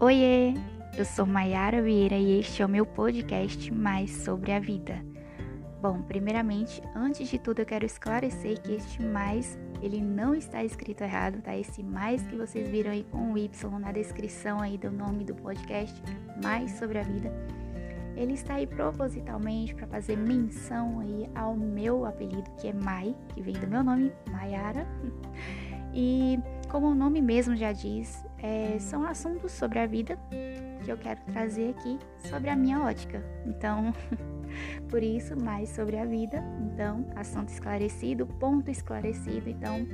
Oiê, eu sou Mayara Vieira e este é o meu podcast Mais sobre a Vida. Bom, primeiramente, antes de tudo eu quero esclarecer que este mais, ele não está escrito errado, tá? Esse mais que vocês viram aí com o Y na descrição aí do nome do podcast, Mais sobre a Vida, ele está aí propositalmente para fazer menção aí ao meu apelido, que é Mai, que vem do meu nome, Mayara. E como o nome mesmo já diz, é, são assuntos sobre a vida que eu quero trazer aqui sobre a minha ótica. Então, por isso, mais sobre a vida. Então, assunto esclarecido, ponto esclarecido. Então,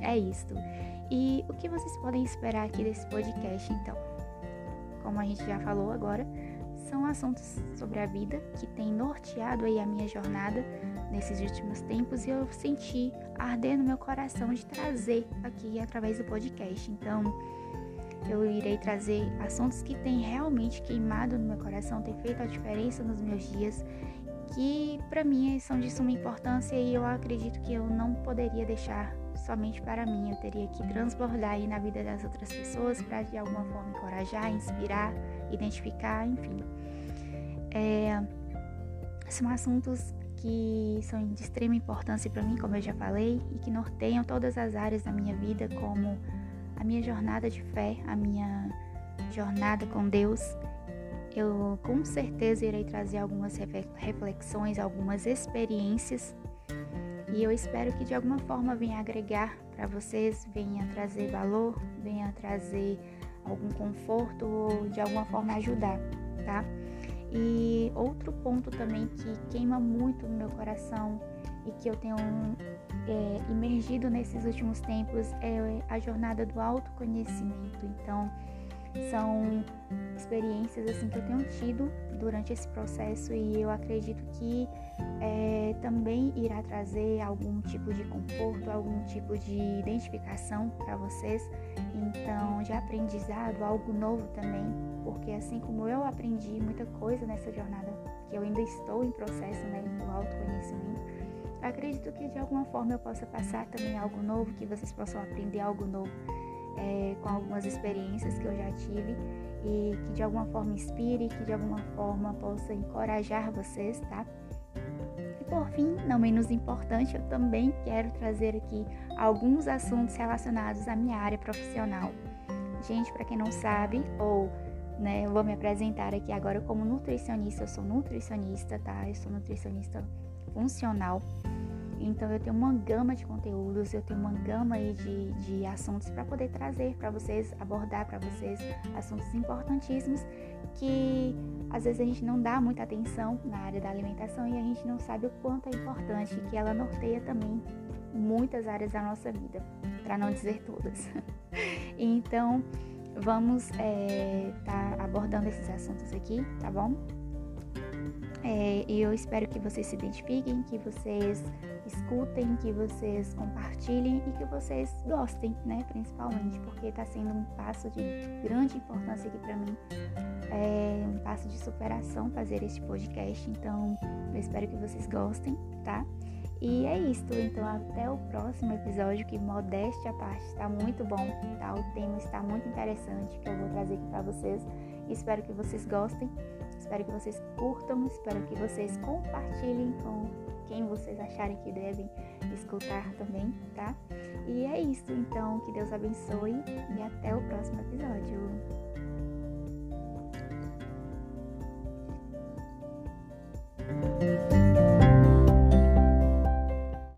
é isto. E o que vocês podem esperar aqui desse podcast, então? Como a gente já falou agora, são assuntos sobre a vida que tem norteado aí a minha jornada nesses últimos tempos e eu senti arder no meu coração de trazer aqui através do podcast. Então, eu irei trazer assuntos que têm realmente queimado no meu coração, têm feito a diferença nos meus dias, que para mim são de suma importância e eu acredito que eu não poderia deixar somente para mim, eu teria que transbordar aí na vida das outras pessoas para de alguma forma encorajar, inspirar, identificar, enfim. É, são assuntos que são de extrema importância para mim, como eu já falei, e que norteiam todas as áreas da minha vida, como a minha jornada de fé, a minha jornada com Deus. Eu com certeza irei trazer algumas reflexões, algumas experiências, e eu espero que de alguma forma venha agregar para vocês, venha trazer valor, venha trazer algum conforto ou de alguma forma ajudar, tá? E outro ponto também que queima muito no meu coração e que eu tenho é, imergido nesses últimos tempos é a jornada do autoconhecimento. Então, são experiências assim que eu tenho tido durante esse processo e eu acredito que é, também irá trazer algum tipo de conforto, algum tipo de identificação para vocês. Então, de aprendizado, algo novo também, porque assim como eu aprendi muita coisa nessa jornada, que eu ainda estou em processo né, do autoconhecimento, acredito que de alguma forma eu possa passar também algo novo, que vocês possam aprender algo novo é, com algumas experiências que eu já tive e que de alguma forma inspire, que de alguma forma possa encorajar vocês, tá? E por fim, não menos importante, eu também quero trazer aqui alguns assuntos relacionados à minha área profissional. Gente, para quem não sabe, ou né, eu vou me apresentar aqui agora como nutricionista, eu sou nutricionista, tá? Eu sou nutricionista funcional. Então eu tenho uma gama de conteúdos, eu tenho uma gama aí de, de assuntos para poder trazer para vocês, abordar para vocês assuntos importantíssimos que às vezes a gente não dá muita atenção na área da alimentação e a gente não sabe o quanto é importante que ela norteia também muitas áreas da nossa vida, para não dizer todas. então vamos estar é, tá abordando esses assuntos aqui, tá bom? É, eu espero que vocês se identifiquem, que vocês escutem, que vocês compartilhem e que vocês gostem, né? Principalmente, porque está sendo um passo de grande importância aqui para mim, é um passo de superação fazer este podcast. Então, eu espero que vocês gostem, tá? E é isso, então até o próximo episódio, que modéstia à parte, está muito bom, tá? O tema está muito interessante que eu vou trazer aqui para vocês. Espero que vocês gostem. Espero que vocês curtam, espero que vocês compartilhem com quem vocês acharem que devem escutar também, tá? E é isso, então, que Deus abençoe e até o próximo episódio.